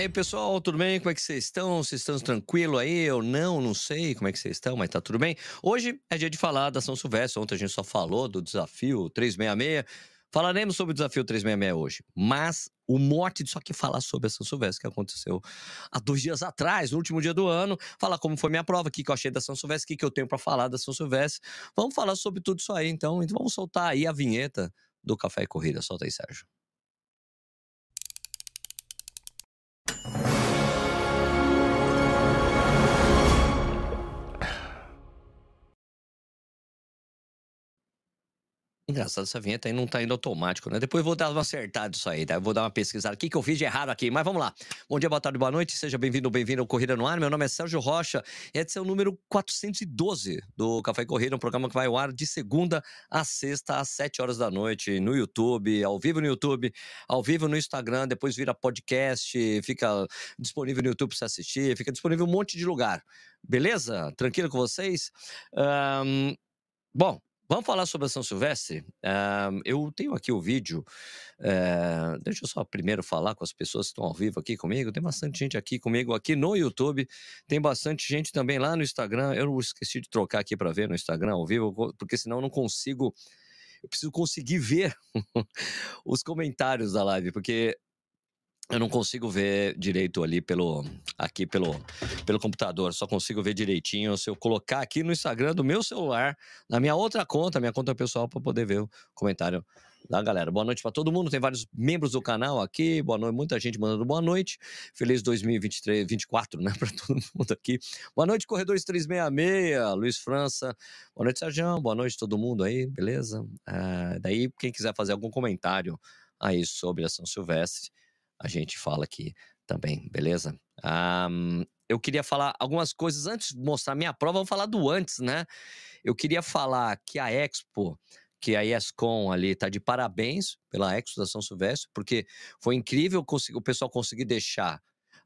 aí, pessoal, tudo bem? Como é que vocês estão? Vocês estão tranquilo aí ou não? Não sei como é que vocês estão, mas tá tudo bem. Hoje é dia de falar da São Silvestre. Ontem a gente só falou do desafio 366. Falaremos sobre o desafio 366 hoje, mas o mote disso aqui é falar sobre a São Silvestre, que aconteceu há dois dias atrás, no último dia do ano, falar como foi minha prova, o que, que eu achei da São Silvestre, o que, que eu tenho para falar da São Silvestre. Vamos falar sobre tudo isso aí, então. Então vamos soltar aí a vinheta do Café e Corrida. Solta aí, Sérgio. Engraçado, essa vinheta aí não tá indo automático, né? Depois eu vou dar uma acertada isso aí, tá? Eu vou dar uma pesquisada. O que, que eu fiz de errado aqui? Mas vamos lá. Bom dia, boa tarde, boa noite. Seja bem-vindo ou bem-vindo ao Corrida no Ar. Meu nome é Sérgio Rocha. Esse é o número 412 do Café Corrida, um programa que vai ao ar de segunda a sexta, às 7 horas da noite, no YouTube, ao vivo no YouTube, ao vivo no Instagram, depois vira podcast, fica disponível no YouTube para você assistir, fica disponível um monte de lugar. Beleza? Tranquilo com vocês? Um, bom, Vamos falar sobre a São Silvestre? Uh, eu tenho aqui o vídeo. Uh, deixa eu só primeiro falar com as pessoas que estão ao vivo aqui comigo. Tem bastante gente aqui comigo aqui no YouTube. Tem bastante gente também lá no Instagram. Eu esqueci de trocar aqui para ver no Instagram ao vivo, porque senão eu não consigo. Eu preciso conseguir ver os comentários da live, porque eu não consigo ver direito ali pelo aqui pelo, pelo computador, só consigo ver direitinho se eu colocar aqui no Instagram do meu celular, na minha outra conta, minha conta pessoal para poder ver o comentário da galera. Boa noite para todo mundo, tem vários membros do canal aqui. Boa noite, muita gente mandando boa noite. Feliz 2023, 24, né, para todo mundo aqui. Boa noite Corredores 366, Luiz França. Boa noite Sérgio, boa noite todo mundo aí, beleza? Ah, daí quem quiser fazer algum comentário aí sobre a São Silvestre, a gente fala aqui também, beleza? Um, eu queria falar algumas coisas antes de mostrar minha prova, vamos falar do antes, né? Eu queria falar que a Expo, que a ESCOM ali tá de parabéns pela Expo da São Silvestre, porque foi incrível o pessoal conseguir deixar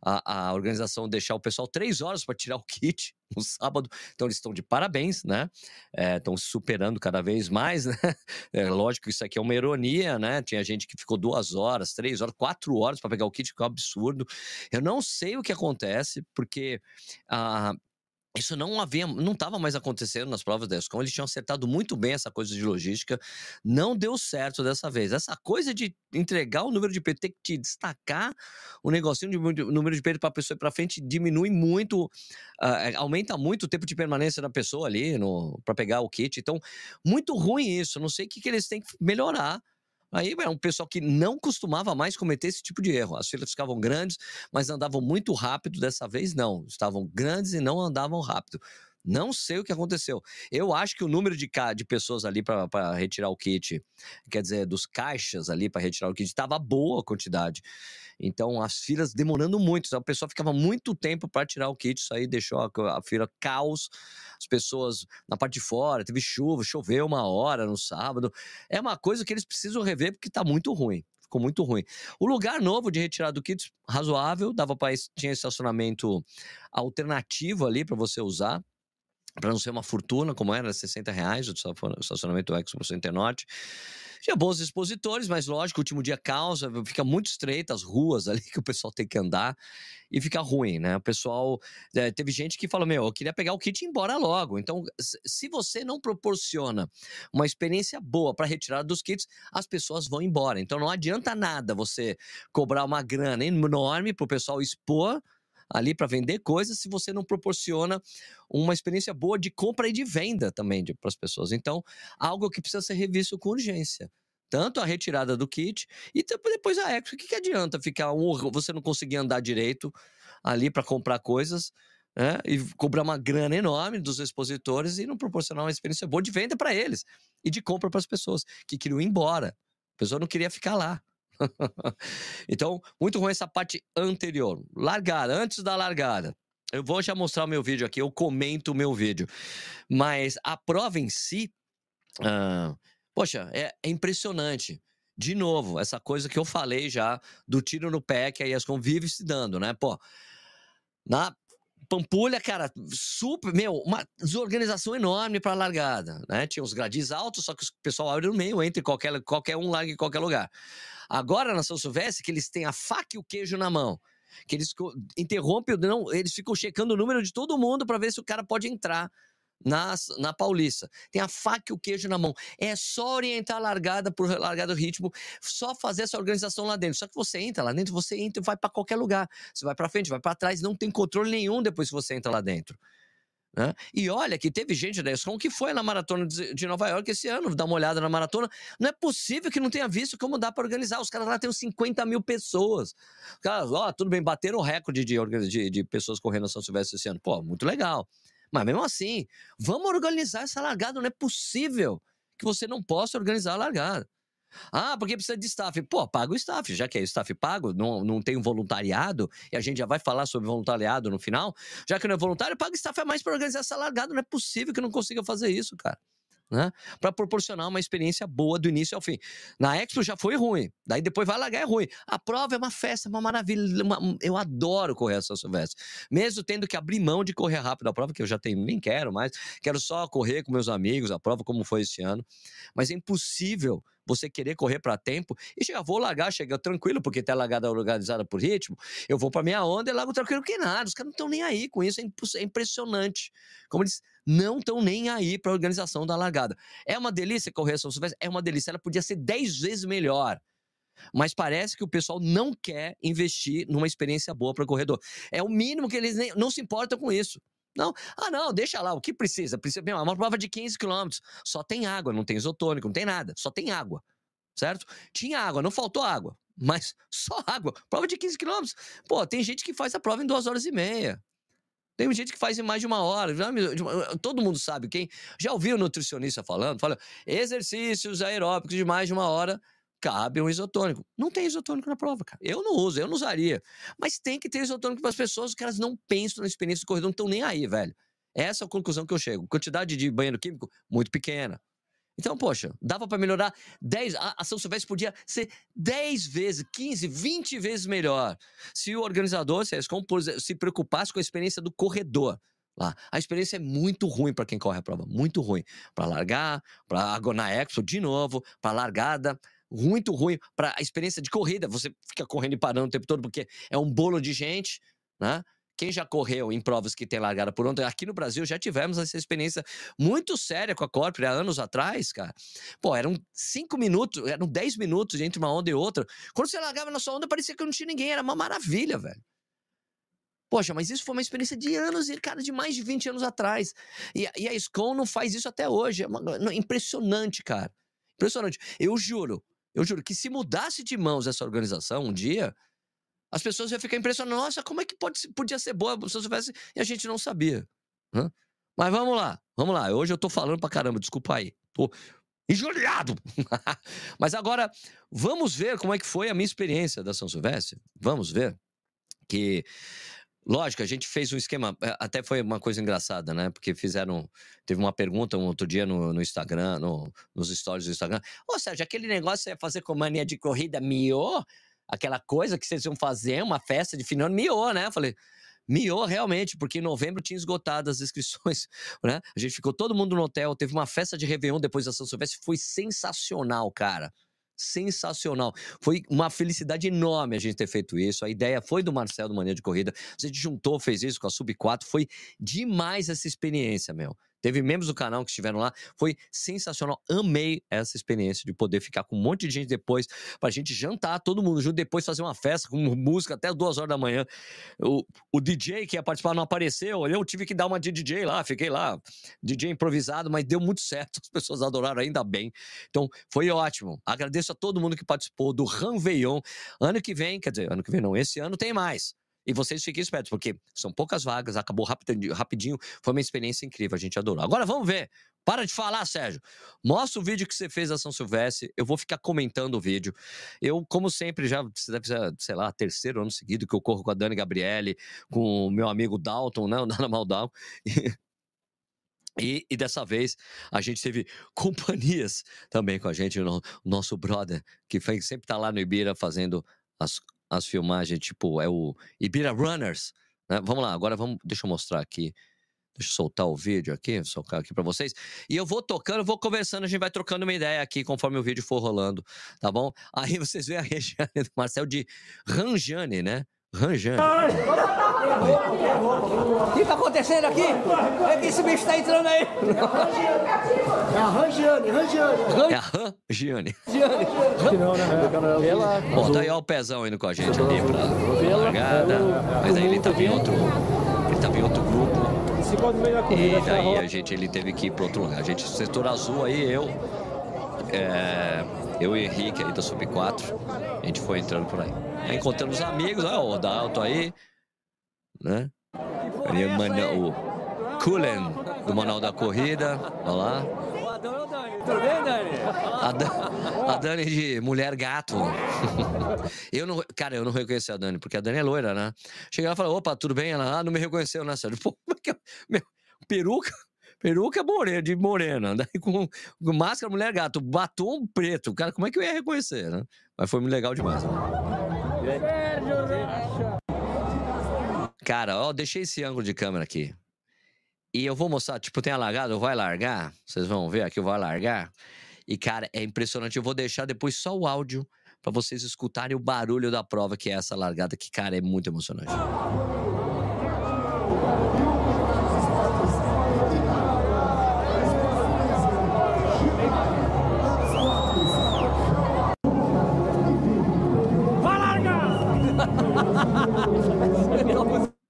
a, a organização deixar o pessoal três horas para tirar o kit no sábado. Então eles estão de parabéns, né? Estão é, superando cada vez mais, né? É lógico que isso aqui é uma ironia, né? Tinha gente que ficou duas horas, três horas, quatro horas para pegar o kit, que é um absurdo. Eu não sei o que acontece, porque ah, isso não havia, não estava mais acontecendo nas provas da ESCOM. Eles tinham acertado muito bem essa coisa de logística. Não deu certo dessa vez. Essa coisa de entregar o número de peito, ter que te destacar o negocinho de número de peito para a pessoa ir para frente, diminui muito, uh, aumenta muito o tempo de permanência da pessoa ali para pegar o kit. Então, muito ruim isso. Não sei o que, que eles têm que melhorar Aí é um pessoal que não costumava mais cometer esse tipo de erro. As filas ficavam grandes, mas andavam muito rápido. Dessa vez, não. Estavam grandes e não andavam rápido. Não sei o que aconteceu. Eu acho que o número de, de pessoas ali para retirar o kit, quer dizer, dos caixas ali para retirar o kit, estava boa a quantidade. Então, as filas demorando muito. A pessoa ficava muito tempo para tirar o kit. Isso aí deixou a, a fila caos. As pessoas na parte de fora, teve chuva, choveu uma hora no sábado. É uma coisa que eles precisam rever porque está muito ruim ficou muito ruim. O lugar novo de retirada do kit, razoável, dava para tinha estacionamento alternativo ali para você usar. Para não ser uma fortuna, como era, 60 reais o estacionamento do Expo Center Norte. Tinha bons expositores, mas lógico, o último dia causa, fica muito estreita as ruas ali que o pessoal tem que andar e fica ruim, né? O pessoal. É, teve gente que falou: Meu, eu queria pegar o kit e ir embora logo. Então, se você não proporciona uma experiência boa para retirada dos kits, as pessoas vão embora. Então, não adianta nada você cobrar uma grana enorme para o pessoal expor ali para vender coisas se você não proporciona uma experiência boa de compra e de venda também para as pessoas. Então, algo que precisa ser revisto com urgência tanto a retirada do kit e depois a Expo. O que, que adianta ficar um, você não conseguir andar direito ali para comprar coisas né? e cobrar uma grana enorme dos expositores e não proporcionar uma experiência boa de venda para eles e de compra para as pessoas que queriam ir embora. A pessoa não queria ficar lá. então, muito ruim essa parte anterior. Largada, antes da largada. Eu vou já mostrar o meu vídeo aqui, eu comento o meu vídeo. Mas a prova em si, uh, poxa, é, é, impressionante. De novo, essa coisa que eu falei já do tiro no pé que a ESCOM vive se dando, né? Pô, na Pampulha, cara, super, meu, uma desorganização enorme para a largada, né? Tinha os gradis altos, só que o pessoal abre no meio, entre qualquer, qualquer um larga em qualquer lugar. Agora na São Silvestre, que eles têm a faca e o queijo na mão, que eles interrompem, não, eles ficam checando o número de todo mundo para ver se o cara pode entrar na, na Paulista. Tem a faca e o queijo na mão. É só orientar a largada por largada do ritmo, só fazer essa organização lá dentro. Só que você entra lá dentro, você entra e vai para qualquer lugar. Você vai para frente, vai para trás, não tem controle nenhum depois que você entra lá dentro. Né? E olha que teve gente da ESCOM que foi na maratona de Nova York esse ano, dá uma olhada na maratona. Não é possível que não tenha visto como dá para organizar. Os caras lá têm 50 mil pessoas. Caras, ó, tudo bem, bateram o recorde de, de, de pessoas correndo na São Silvestre esse ano. Pô, muito legal. Mas mesmo assim, vamos organizar essa largada. Não é possível que você não possa organizar a largada. Ah, porque precisa de staff. Pô, paga o staff, já que é staff pago, não, não tem um voluntariado, e a gente já vai falar sobre voluntariado no final. Já que não é voluntário, paga staff a mais para organizar essa largada. Não é possível que não consiga fazer isso, cara né? Para proporcionar uma experiência boa do início ao fim. Na Expo já foi ruim, daí depois vai largar é ruim. A prova é uma festa, uma maravilha. Uma... eu adoro correr a São Silvestre. Mesmo tendo que abrir mão de correr rápido a prova, que eu já tenho, nem quero mais. Quero só correr com meus amigos, a prova como foi esse ano. Mas é impossível você querer correr para tempo e chegar, vou largar, chega tranquilo, porque tá largada organizada por ritmo, eu vou para minha onda e largo tranquilo que nada. Os caras não estão nem aí com isso, é, é impressionante. Como eles não estão nem aí para a organização da largada. É uma delícia correr São Silvestre? É uma delícia. Ela podia ser 10 vezes melhor. Mas parece que o pessoal não quer investir numa experiência boa para o corredor. É o mínimo que eles nem, não se importam com isso. Não, ah, não, deixa lá, o que precisa? Precisa, é uma prova de 15 quilômetros, só tem água, não tem isotônico, não tem nada, só tem água, certo? Tinha água, não faltou água, mas só água. Prova de 15 quilômetros. Pô, tem gente que faz a prova em duas horas e meia. Tem gente que faz em mais de uma hora. Todo mundo sabe quem. Já ouviu o nutricionista falando? Fala, exercícios aeróbicos de mais de uma hora cabe um isotônico. Não tem isotônico na prova, cara. Eu não uso, eu não usaria. Mas tem que ter isotônico para as pessoas que elas não pensam na experiência do corredor, não estão nem aí, velho. Essa é a conclusão que eu chego. Quantidade de banheiro químico, muito pequena. Então, poxa, dava para melhorar 10. A São Silvestre podia ser 10 vezes, 15, 20 vezes melhor se o organizador, se a ESCOM, se preocupasse com a experiência do corredor. Lá. A experiência é muito ruim para quem corre a prova, muito ruim. Para largar, para na Expo de novo, para largada, muito ruim para a experiência de corrida. Você fica correndo e parando o tempo todo porque é um bolo de gente, né? Quem já correu em provas que tem largada por onda, aqui no Brasil já tivemos essa experiência muito séria com a Corpore há anos atrás, cara. Pô, eram cinco minutos, eram dez minutos entre uma onda e outra. Quando você largava na sua onda, parecia que não tinha ninguém, era uma maravilha, velho. Poxa, mas isso foi uma experiência de anos, e cara, de mais de 20 anos atrás. E, e a SCOM não faz isso até hoje. É uma, impressionante, cara. Impressionante. Eu juro, eu juro que se mudasse de mãos essa organização um dia, as pessoas iam ficar impressionadas. Nossa, como é que pode, podia ser boa se eu soubesse e a gente não sabia? Hã? Mas vamos lá, vamos lá. Hoje eu tô falando pra caramba, desculpa aí. Tô injuriado. Mas agora, vamos ver como é que foi a minha experiência da São Silvestre. Vamos ver que Lógico, a gente fez um esquema, é, até foi uma coisa engraçada, né? Porque fizeram. Teve uma pergunta um outro dia no, no Instagram, no, nos stories do Instagram. Ô, Sérgio, aquele negócio é fazer com mania de corrida miou? Aquela coisa que vocês iam fazer, uma festa de final miou, né? Eu falei, Miou realmente, porque em novembro tinha esgotado as inscrições, né? A gente ficou todo mundo no hotel, teve uma festa de Réveillon depois da São Silvestre, foi sensacional, cara sensacional. Foi uma felicidade enorme a gente ter feito isso. A ideia foi do Marcelo do Mania de Corrida. Gente juntou, fez isso com a Sub 4. Foi demais essa experiência, meu. Teve membros do canal que estiveram lá. Foi sensacional. Amei essa experiência de poder ficar com um monte de gente depois, pra gente jantar, todo mundo junto, depois fazer uma festa com música até duas horas da manhã. O, o DJ que ia participar não apareceu. Eu tive que dar uma de DJ lá, fiquei lá, DJ improvisado, mas deu muito certo. As pessoas adoraram ainda bem. Então, foi ótimo. Agradeço a todo mundo que participou do Ranveillon. Ano que vem, quer dizer, ano que vem não, esse ano tem mais. E vocês fiquem espertos, porque são poucas vagas, acabou rapidinho, rapidinho, foi uma experiência incrível, a gente adorou. Agora vamos ver. Para de falar, Sérgio. Mostra o vídeo que você fez a São Silvestre. Eu vou ficar comentando o vídeo. Eu, como sempre, já deve ser, sei lá, terceiro ano seguido que eu corro com a Dani Gabriele, com o meu amigo Dalton, né? O Dana Maldal. E, e, dessa vez a gente teve companhias também com a gente, o nosso brother, que sempre está lá no Ibira fazendo as as filmagens, tipo, é o Ibira Runners. Né? Vamos lá, agora vamos. Deixa eu mostrar aqui. Deixa eu soltar o vídeo aqui, soltar aqui para vocês. E eu vou tocando, vou conversando, a gente vai trocando uma ideia aqui conforme o vídeo for rolando, tá bom? Aí vocês veem a Regiane do Marcel de Ranjane, né? Ranjane. O que está acontecendo aqui? É que esse bicho está entrando aí. É a Rangiane, Rangiane. É a Rangiane. Bom, tá aí ó, o pezão indo com a gente ali pra largada. Mas aí ele tava em outro. Ele tava em outro grupo. E daí a gente ele teve que ir para outro lugar. A gente, setor azul aí, eu. É, eu e Henrique aí da Sub 4. A gente foi entrando por aí. Aí encontramos amigos, ó, o Dalton aí né? Ali, o Kulen, do Manual da Corrida, olha lá. Tudo bem, Dani? A, a Dani de mulher gato. eu não, cara, eu não reconheci a Dani, porque a Dani é loira, né? Cheguei lá e falei, opa, tudo bem? Ela, ah, não me reconheceu, né, Sérgio? Pô, é meu, peruca, peruca morena, de morena, daí com, com, máscara mulher gato, batom preto, cara, como é que eu ia reconhecer, né? Mas foi muito legal demais. Né? Cara, ó, deixei esse ângulo de câmera aqui. E eu vou mostrar, tipo, tem a largada, eu vou largar. Vocês vão ver aqui, eu vou largar. E, cara, é impressionante. Eu vou deixar depois só o áudio para vocês escutarem o barulho da prova, que é essa largada, que, cara, é muito emocionante.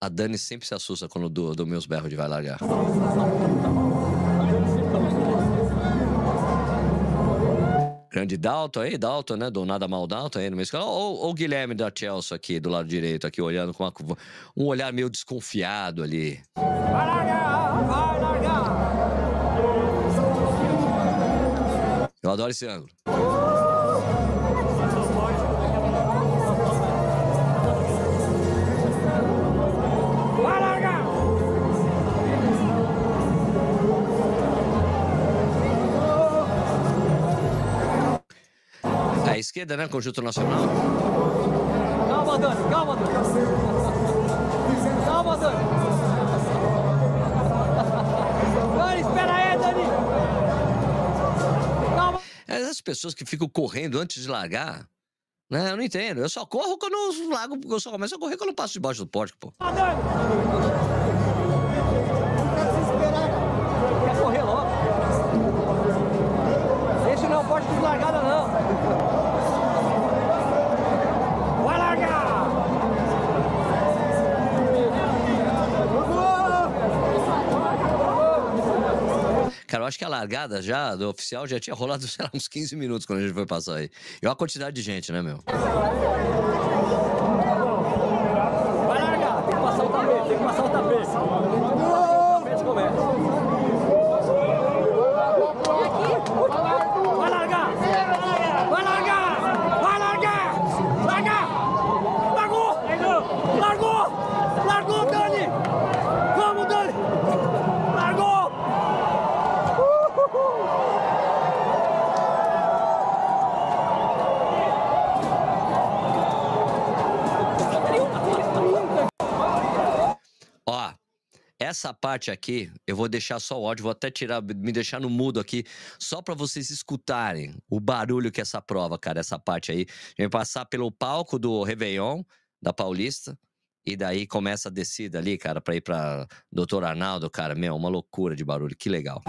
A Dani sempre se assusta quando dou, dou meus berros de vai largar. Grande Dalton aí, Dalton, né? Do nada mal Dalton aí no meu canal. Ou o Guilherme da Chelsea aqui, do lado direito, aqui, olhando com uma, um olhar meio desconfiado ali. Vai largar! Vai largar! Eu adoro esse ângulo. Esquerda, né? Conjunto Nacional. Calma, Dani, calma, Dani. Calma, Dani. Dani, espera aí, Dani. Calma. É essas pessoas que ficam correndo antes de largar. Né? Eu não entendo. Eu só corro quando eu largo, eu só começo a correr quando eu passo debaixo do pórtico, pô. Ah, Dani. Cara, eu acho que a largada já, do oficial, já tinha rolado, sei lá, uns 15 minutos quando a gente foi passar aí. E olha a quantidade de gente, né, meu? Essa parte aqui, eu vou deixar só o áudio, vou até tirar, me deixar no mudo aqui, só para vocês escutarem o barulho que é essa prova, cara, essa parte aí. A gente vai passar pelo palco do Réveillon, da Paulista, e daí começa a descida ali, cara, pra ir pra Doutor Arnaldo, cara, meu, uma loucura de barulho, que legal.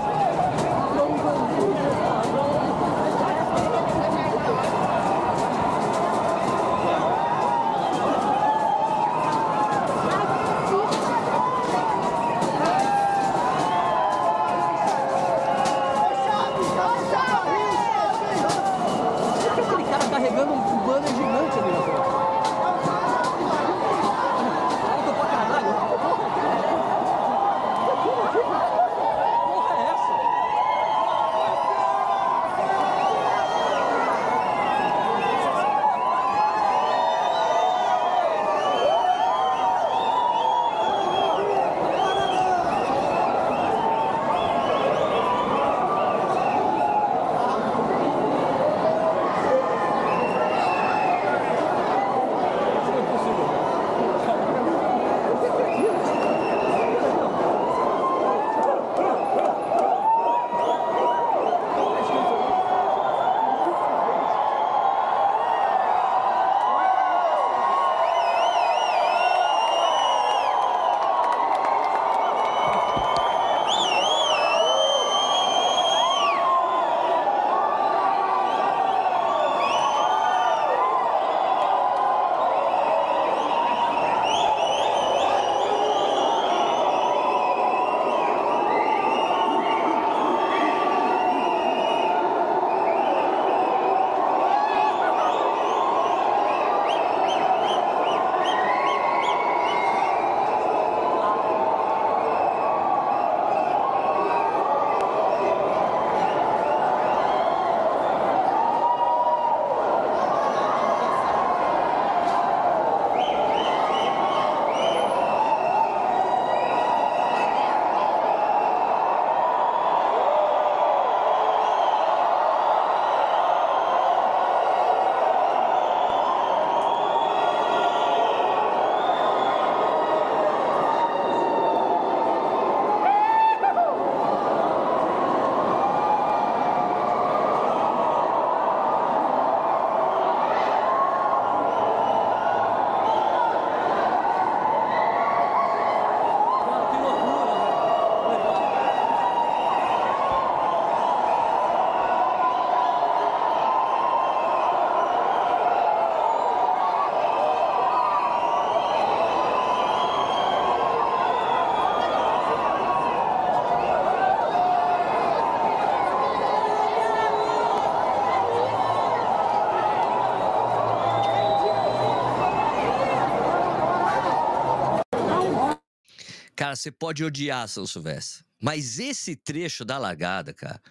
Cara, você pode odiar São Silvestre, mas esse trecho da largada, cara,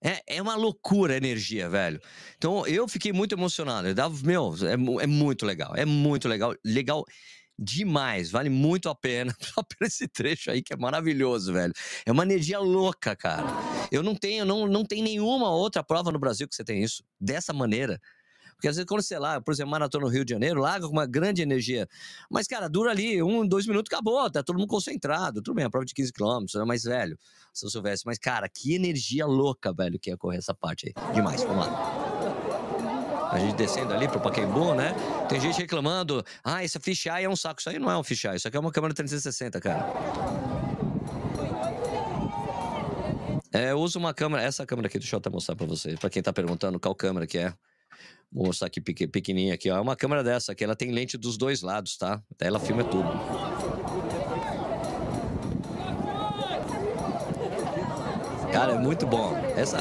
é, é uma loucura a energia, velho. Então eu fiquei muito emocionado. Eu dava, meu, é, é muito legal, é muito legal, legal demais, vale muito a pena só por esse trecho aí que é maravilhoso, velho. É uma energia louca, cara. Eu não tenho, não, não tem nenhuma outra prova no Brasil que você tem isso dessa maneira. Porque às vezes quando você lá, por exemplo, maratona no Rio de Janeiro, larga com uma grande energia. Mas, cara, dura ali um, dois minutos, acabou, tá todo mundo concentrado. Tudo bem, a prova de 15 quilômetros, é mais velho, se eu soubesse. Mas, cara, que energia louca, velho, que ia correr essa parte aí. Demais, vamos lá. A gente descendo ali pro Pacaembu, né? Tem gente reclamando, ah, esse fisheye é um saco. Isso aí não é um fisheye, isso aqui é uma câmera 360, cara. É, eu uso uma câmera, essa câmera aqui, deixa eu até mostrar pra vocês, pra quem tá perguntando qual câmera que é. Vou mostrar aqui pequ- pequenininha aqui, ó. É uma câmera dessa aqui, ela tem lente dos dois lados, tá? Ela filma tudo. Cara, é muito bom. Essa,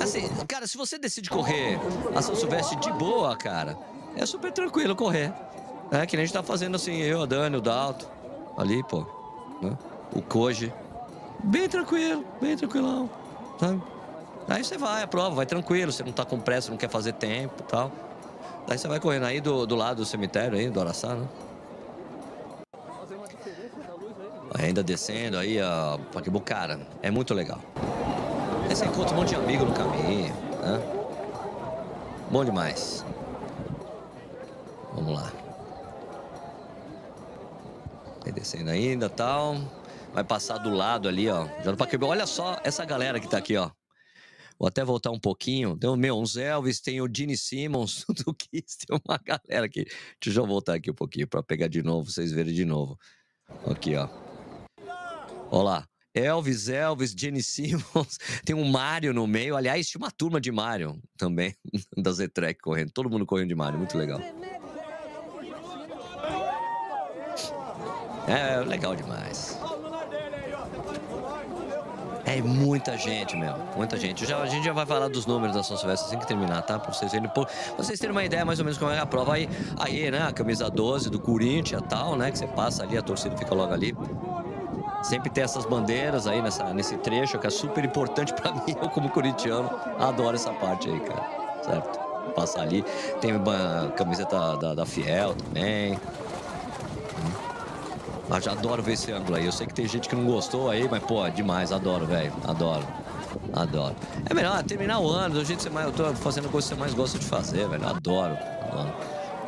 assim, cara, se você decide correr a São Silvestre de boa, cara, é super tranquilo correr. É que nem a gente tá fazendo assim, eu, a Dani, o Dalto, ali, pô, né? o Koji. Bem tranquilo, bem tranquilão, sabe? Aí você vai, a prova, vai tranquilo, você não tá com pressa, não quer fazer tempo e tal. Daí você vai correndo aí do, do lado do cemitério aí, do Araçá, né? Ainda descendo aí, ó, Paquibu, cara, é muito legal. Aí você encontra um monte de amigo no caminho, né? Bom demais. Vamos lá. Vai descendo ainda tal. vai passar do lado ali, ó. Olha só essa galera que tá aqui, ó. Vou até voltar um pouquinho. Tem o meu, uns Elvis, tem o Gene Simmons, do Kiss, tem uma galera aqui. Deixa eu voltar aqui um pouquinho para pegar de novo, vocês verem de novo. Aqui, ó. Olá. Elvis, Elvis, Jenny Simmons, tem um Mario no meio. Aliás, tinha uma turma de Mario também, da Z-Trek correndo. Todo mundo correndo de Mario, muito legal. É, legal demais. É muita gente, meu. Muita gente. Já, a gente já vai falar dos números da São Silvestre assim que terminar, tá? Pra vocês verem. Pra vocês terem uma ideia mais ou menos como é a prova. Aí, aí né? A camisa 12 do Corinthians e tal, né? Que você passa ali, a torcida fica logo ali. Sempre tem essas bandeiras aí nessa, nesse trecho, que é super importante para mim. Eu, como corintiano, adoro essa parte aí, cara. Certo? Passar ali. Tem a camiseta da, da Fiel também. Mas já adoro ver esse ângulo aí. Eu sei que tem gente que não gostou aí, mas, pô, é demais. Adoro, velho. Adoro. Adoro. É melhor terminar o ano do jeito que você mais. Eu tô fazendo coisa que você mais gosta de fazer, velho. Adoro.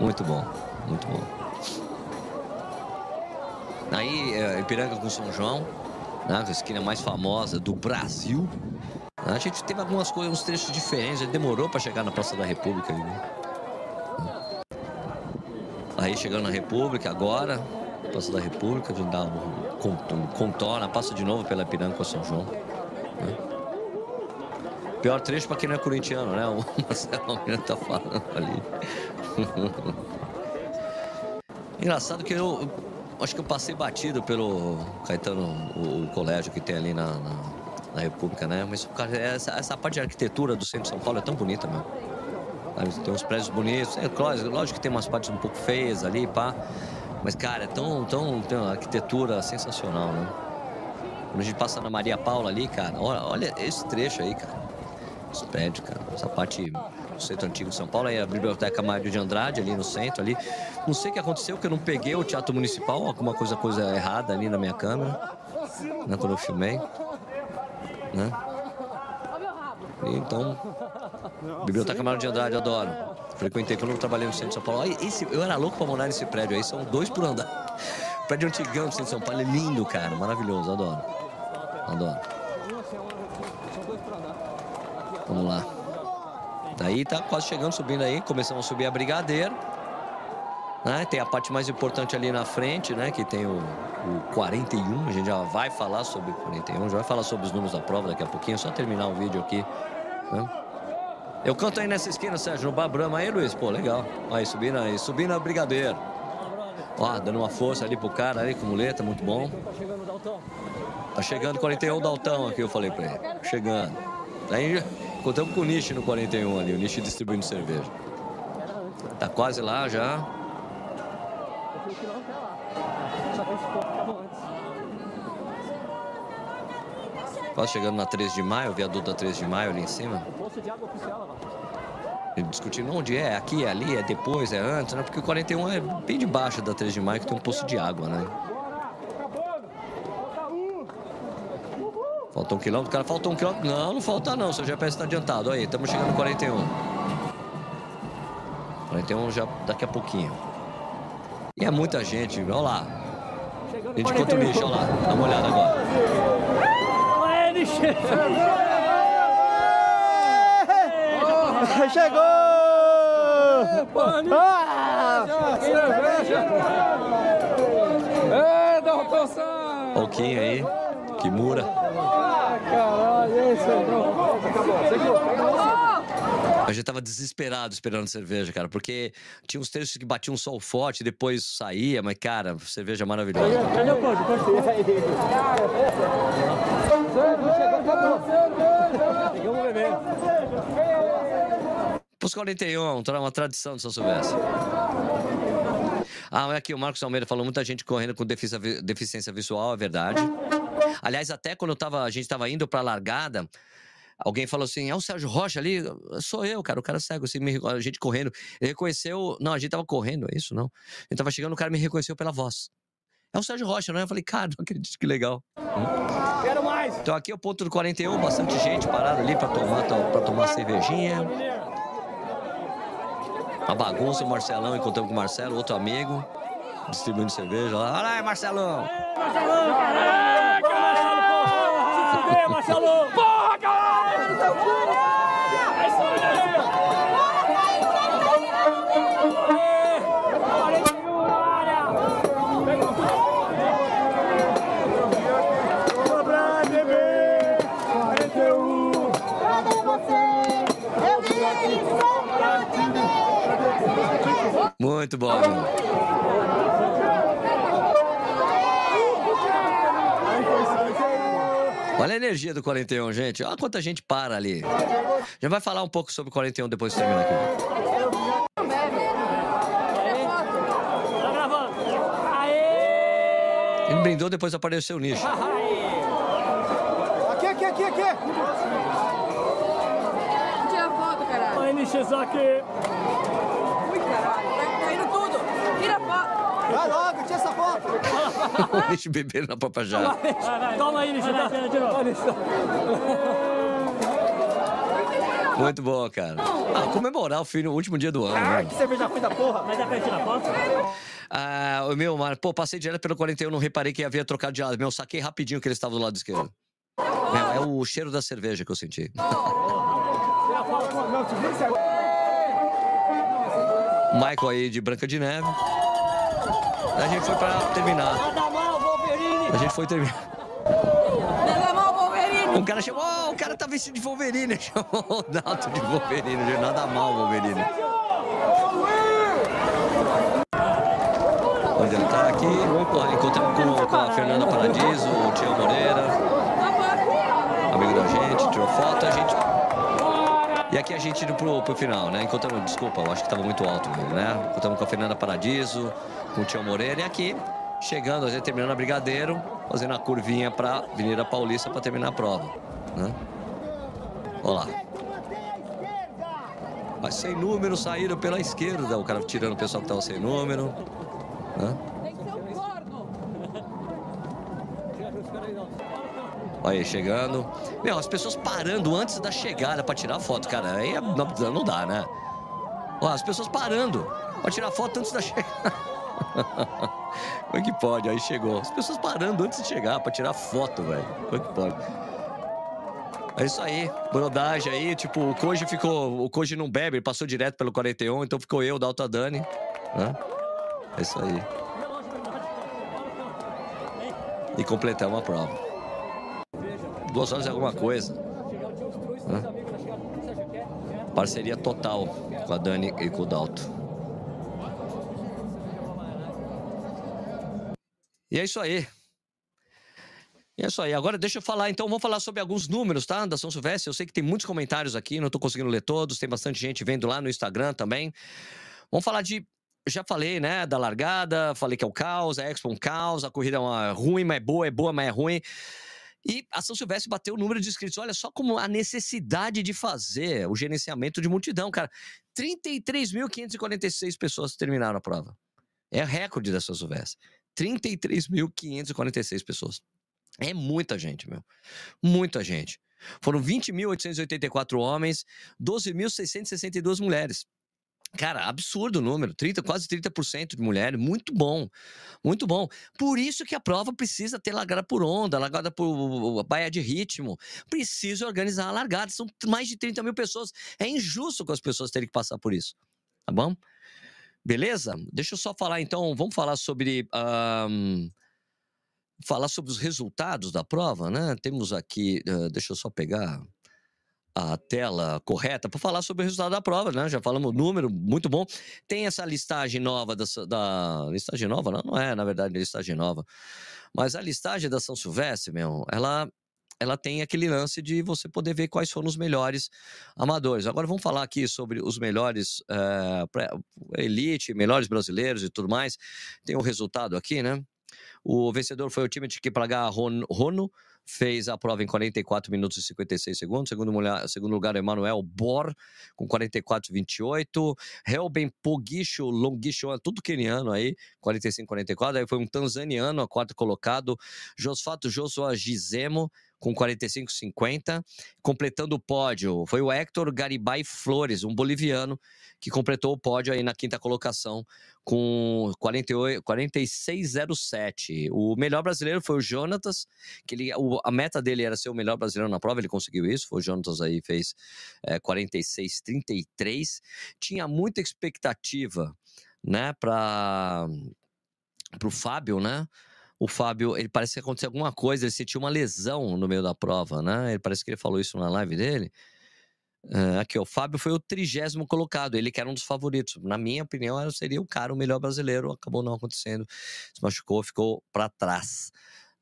Muito bom. Muito bom. Aí, é, Ipiranga com São João, né, a esquina mais famosa do Brasil. A gente teve algumas coisas, uns trechos diferentes. Demorou para chegar na Praça da República. Né? Aí chegando na República agora, Praça da República, dar um, contorna, passa de novo pela Ipiranga com São João. Né? Pior trecho para quem não é corintiano, né? O Marcelo Almeida tá falando ali. Engraçado que eu acho que eu passei batido pelo Caetano, o, o colégio que tem ali na, na, na, República, né? Mas cara, essa, essa parte de arquitetura do centro de São Paulo é tão bonita, meu. Tem uns prédios bonitos. É, lógico que tem umas partes um pouco feias ali, pá. Mas, cara, é tão, tão, tem uma arquitetura sensacional, né? Quando a gente passa na Maria Paula ali, cara, olha, olha esse trecho aí, cara. Esse prédio, cara. Essa parte do centro antigo de São Paulo, aí a Biblioteca Mário de Andrade, ali no centro, ali. Não sei o que aconteceu, que eu não peguei o Teatro Municipal, alguma coisa, coisa errada ali na minha câmera, né, quando eu filmei, né? Então, Biblioteca Mário de Andrade, adoro. Frequentei quando eu trabalhei no centro de São Paulo. Esse, eu era louco pra morar nesse prédio aí, são dois por andar. O prédio antigão do centro de São Paulo é lindo, cara, maravilhoso, adoro. Adoro. Vamos lá. Daí tá quase chegando, subindo aí, começamos a subir a Brigadeiro. Né? Tem a parte mais importante ali na frente, né? Que tem o, o 41, a gente já vai falar sobre o 41, já vai falar sobre os números da prova daqui a pouquinho, é só terminar o vídeo aqui. Né? Eu canto aí nessa esquina, Sérgio, no Babrama aí, Luiz. Pô, legal. Aí, subindo aí, subindo a Brigadeiro. Ó, dando uma força ali pro cara ali com muleta, muito bom. Tá chegando 41 Daltão aqui, eu falei pra ele. Chegando. Daí contamos com o Nishi no 41 ali, o Nishi distribuindo cerveja. Tá quase lá já. Quase chegando na 13 de maio, o viaduto da 13 de maio ali em cima. Discutindo onde é, aqui, é ali, é depois, é antes, né? Porque o 41 é bem debaixo da 13 de maio, que tem um poço de água, né? Faltou um quilômetro, o cara faltou um quilômetro. Não, não falta não, seu GPS está adiantado. Aí, estamos chegando no 41. 41 já daqui a pouquinho. E é muita gente, olha lá. Gente contra o lixo, olha lá. Dá uma olhada agora. Chegou! Ah! É, doutor Sam! Pouquinho aí, que mura. Ah, caralho, esse A gente tava desesperado esperando cerveja, cara, porque tinha uns trechos que batiam um sol forte, depois saía, mas, cara, cerveja maravilhosa. Cadê o beber. Pros 41, tá uma tradição de São Silvestre. Ah, aqui o Marcos Almeida falou muita gente correndo com deficiência visual, é verdade. Aliás, até quando tava, a gente estava indo para a largada, alguém falou assim: é o Sérgio Rocha ali? Sou eu, cara. O cara cego, assim, me, a gente correndo. Ele reconheceu. Não, a gente tava correndo, é isso? Não. A gente tava chegando, o cara me reconheceu pela voz. É o Sérgio Rocha, não é? Eu falei, cara, não acredito que legal. Quero mais! Então aqui é o ponto do 41, bastante gente parada ali para tomar, pra tomar cervejinha. Uma bagunça, o Marcelão, encontramos com o Marcelo, outro amigo, distribuindo cerveja lá. Olha aí, Marcelão! Marcelão, bem, Marcelo! Porra, caralho! É isso aí! Aê! 41 na área! Cobra, bebê! 41! Cadê você? Eu vim só pra te ver. Muito bom. Olha a energia do 41, gente. Olha quanta gente para ali. Já vai falar um pouco sobre o 41 depois que terminar aqui. Ele brindou, depois apareceu o nicho. Aqui, aqui, aqui, aqui! Tira foto, caralho. Olha, Nishizaki! Ui, caralho. Tá caindo tudo. Tira foto. Vai logo, tira essa foto! o nicho bebendo na própria jarra. Toma aí, Nishizaki! Muito bom, cara. Ah, comemorar o fim no último dia do ano. né? Que cerveja ruim da porra! Mas dá pra tirar foto? Ah, o meu, mano, pô, passei direto pelo 41, não reparei que havia trocado de lado. Meu, saquei rapidinho que ele estava do lado esquerdo. Meu, é o cheiro da cerveja que eu senti. Michael aí de Branca de Neve. A gente foi pra terminar. Nada mal, Wolverine! A gente foi terminar. Nada mal, Wolverine. Um cara chamou, oh, o cara tá vestido de Wolverine. Chamou o Dalton de Wolverine. Nada mal, Wolverine. Onde ele tá aqui? Encontramos com, com a Fernanda Paradiso, o Tião Moreira, amigo da gente, tirou foto, a gente. E aqui a gente indo pro, pro final, né? Encontramos, desculpa, eu acho que tava muito alto, né? Encontramos com a Fernanda Paradiso, com o Tião Moreira, e aqui, chegando, a gente terminando a Brigadeiro, fazendo a curvinha pra Avenida Paulista pra terminar a prova, né? Olha lá. Mas sem número saíram pela esquerda, o cara tirando o pessoal que tava sem número. Né? Tem que ser um corno. Olha aí, chegando. Meu, as pessoas parando antes da chegada pra tirar foto, cara. Aí é- não, não dá, né? Ó, as pessoas parando pra tirar foto antes da chegada. Como é que pode? Aí chegou. As pessoas parando antes de chegar pra tirar foto, velho. Como é que pode? É isso aí, brodagem aí, tipo, o Koji ficou. O Koji não bebe, ele passou direto pelo 41, então ficou eu, o Dalton Dani. Né? É isso aí. E completamos a prova. Duas horas e alguma coisa. Parceria total com a Dani e com o Dalton. E é isso aí. E é isso aí. Agora deixa eu falar, então, vamos falar sobre alguns números, tá? Da São Silvestre. Eu sei que tem muitos comentários aqui, não tô conseguindo ler todos, tem bastante gente vendo lá no Instagram também. Vamos falar de. Já falei, né, da largada, falei que é o caos, a Expo é um caos, a corrida é uma ruim, mas é boa, é boa, mas é ruim. E a São Silvestre bateu o número de inscritos. Olha só como a necessidade de fazer o gerenciamento de multidão, cara. 33.546 pessoas terminaram a prova. É recorde da São Silvestre. 33.546 pessoas. É muita gente, meu. Muita gente. Foram 20.884 homens, 12.662 mulheres. Cara, absurdo o número, 30, quase 30% de mulheres, muito bom, muito bom. Por isso que a prova precisa ter largada por onda, largada por baia de ritmo, precisa organizar a largada, são mais de 30 mil pessoas, é injusto com as pessoas terem que passar por isso, tá bom? Beleza? Deixa eu só falar então, vamos falar sobre... ahn, falar sobre os resultados da prova, né? Temos aqui, eh, deixa eu só pegar a tela correta para falar sobre o resultado da prova, né? Já falamos o número, muito bom. Tem essa listagem nova da, da listagem nova, não, não é, na verdade, listagem nova. Mas a listagem da São Silvestre, meu, ela ela tem aquele lance de você poder ver quais foram os melhores amadores. Agora vamos falar aqui sobre os melhores eh, pré- elite, melhores brasileiros e tudo mais. Tem o resultado aqui, né? O vencedor foi o time de Kiplagar Ron- Rono, fez a prova em 44 minutos e 56 segundos. Segundo, mulher, segundo lugar, Emanuel Bor, com 44 e 28. Helben Pogisho Longisho, tudo queniano aí, 45 e 44. Aí foi um tanzaniano, a quarto colocado. Josfato Joshua Gizemo, com 45,50. Completando o pódio foi o Héctor Garibay Flores, um boliviano, que completou o pódio aí na quinta colocação com 48, 46,07. O melhor brasileiro foi o Jonatas, que ele, o, a meta dele era ser o melhor brasileiro na prova, ele conseguiu isso. Foi o Jonatas aí, fez é, 46,33. Tinha muita expectativa, né, para o Fábio, né? O Fábio, ele parece que aconteceu alguma coisa, ele sentiu uma lesão no meio da prova, né? Ele parece que ele falou isso na live dele. Uh, aqui, o Fábio foi o trigésimo colocado, ele que era um dos favoritos. Na minha opinião, seria o cara o melhor brasileiro, acabou não acontecendo. Se machucou, ficou para trás.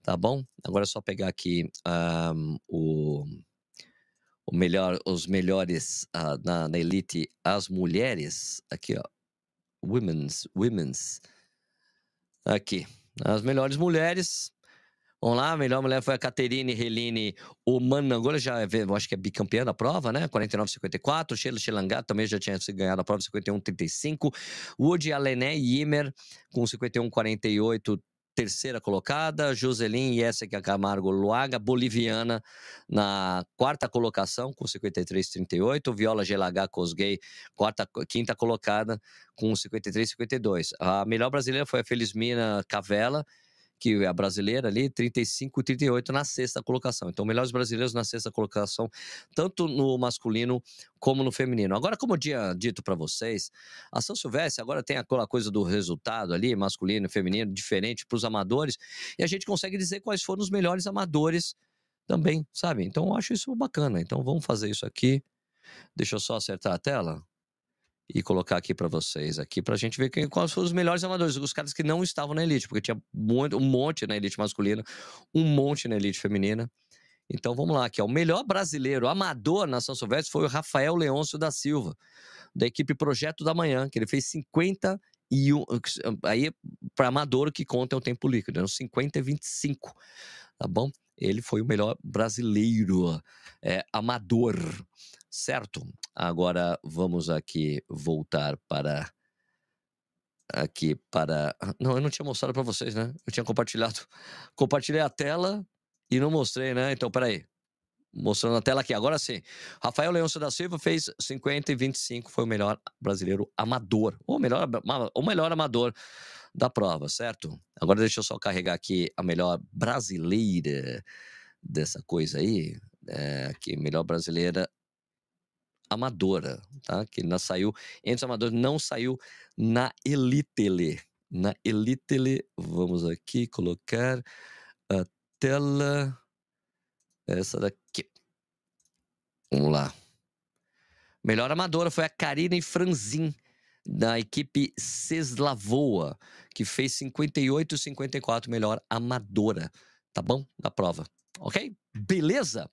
Tá bom? Agora é só pegar aqui um, o, o melhor, os melhores uh, na, na elite, as mulheres. Aqui, ó. Women's, women's. Aqui. As melhores mulheres. Vamos lá, a melhor mulher foi a Caterine Reline Omanangola, já é, acho que é bicampeã da prova, né? 49,54. Sheila Xilangá também já tinha ganhado a prova, 51,35. Woody Alené Ymer com 51,48 terceira colocada, Joselin Yessica Camargo Luaga, boliviana, na quarta colocação, com 53,38, Viola Gelagá Cosgay, quarta, quinta colocada, com 53,52. A melhor brasileira foi a Felizmina Cavela, que é a brasileira ali, 35 e 38 na sexta colocação. Então, melhores brasileiros na sexta colocação, tanto no masculino como no feminino. Agora, como eu tinha dito para vocês, a São Silvestre agora tem aquela coisa do resultado ali, masculino e feminino, diferente para os amadores, e a gente consegue dizer quais foram os melhores amadores também, sabe? Então, eu acho isso bacana. Então, vamos fazer isso aqui. Deixa eu só acertar a tela e colocar aqui para vocês aqui para a gente ver quem, quais foram os melhores amadores, os caras que não estavam na elite, porque tinha muito, um monte na elite masculina, um monte na elite feminina. Então vamos lá, aqui ó, o melhor brasileiro amador na São Silvestre foi o Rafael Leôncio da Silva, da equipe Projeto da Manhã, que ele fez 50 e um, aí para amador que conta é o tempo líquido, né? 50 e 25, tá bom? Ele foi o melhor brasileiro é, amador certo? Agora vamos aqui voltar para aqui para não eu não tinha mostrado para vocês né? Eu tinha compartilhado compartilhei a tela e não mostrei né? Então peraí mostrando a tela aqui agora sim. Rafael Leôncio da Silva fez 50 e 25 foi o melhor brasileiro amador ou melhor o melhor amador da prova certo? Agora deixa eu só carregar aqui a melhor brasileira dessa coisa aí é, aqui melhor brasileira amadora, tá? Que não saiu entre os amadores, não saiu na Elitele. Na Elitele, vamos aqui colocar a tela. Essa daqui. Vamos lá. Melhor amadora foi a Karine Franzin, da equipe Ceslavoa, que fez 58 54 melhor amadora, tá bom? Da prova. Ok? Beleza?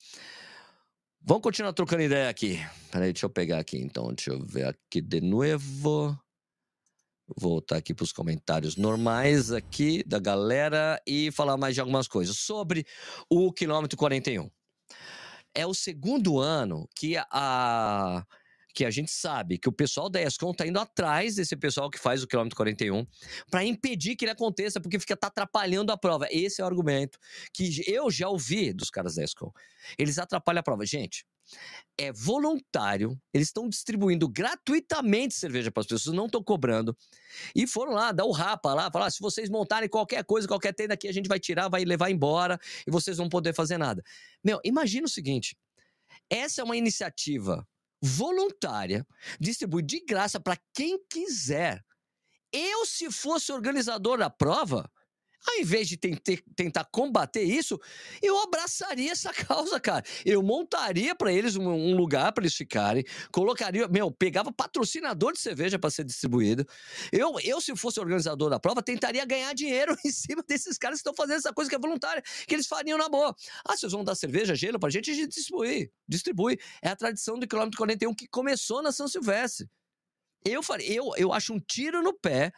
Vamos continuar trocando ideia aqui. Peraí, deixa eu pegar aqui então. Deixa eu ver aqui de novo. Voltar aqui para os comentários normais aqui da galera e falar mais de algumas coisas sobre o quilômetro 41. É o segundo ano que a que a gente sabe que o pessoal da ESCOM está indo atrás desse pessoal que faz o quilômetro 41 para impedir que ele aconteça, porque fica tá atrapalhando a prova. Esse é o argumento que eu já ouvi dos caras da ESCOM. Eles atrapalham a prova. Gente, é voluntário, eles estão distribuindo gratuitamente cerveja para as pessoas, não estão cobrando. E foram lá, dar o rapa lá, falar: ah, se vocês montarem qualquer coisa, qualquer tenda aqui, a gente vai tirar, vai levar embora e vocês vão poder fazer nada. Meu, imagina o seguinte: essa é uma iniciativa voluntária, distribui de graça para quem quiser. Eu, se fosse organizador da prova, ao invés de tentar combater isso, eu abraçaria essa causa, cara. Eu montaria para eles um, um lugar para eles ficarem, colocaria, meu, pegava patrocinador de cerveja para ser distribuído. Eu, eu, se fosse organizador da prova, tentaria ganhar dinheiro em cima desses caras que estão fazendo essa coisa que é voluntária, que eles fariam na boa. Ah, vocês vão dar cerveja, gelo pra gente, a gente distribui. Distribui. É a tradição do quilômetro 41 que começou na São Silvestre. Eu, eu, eu acho um tiro no pé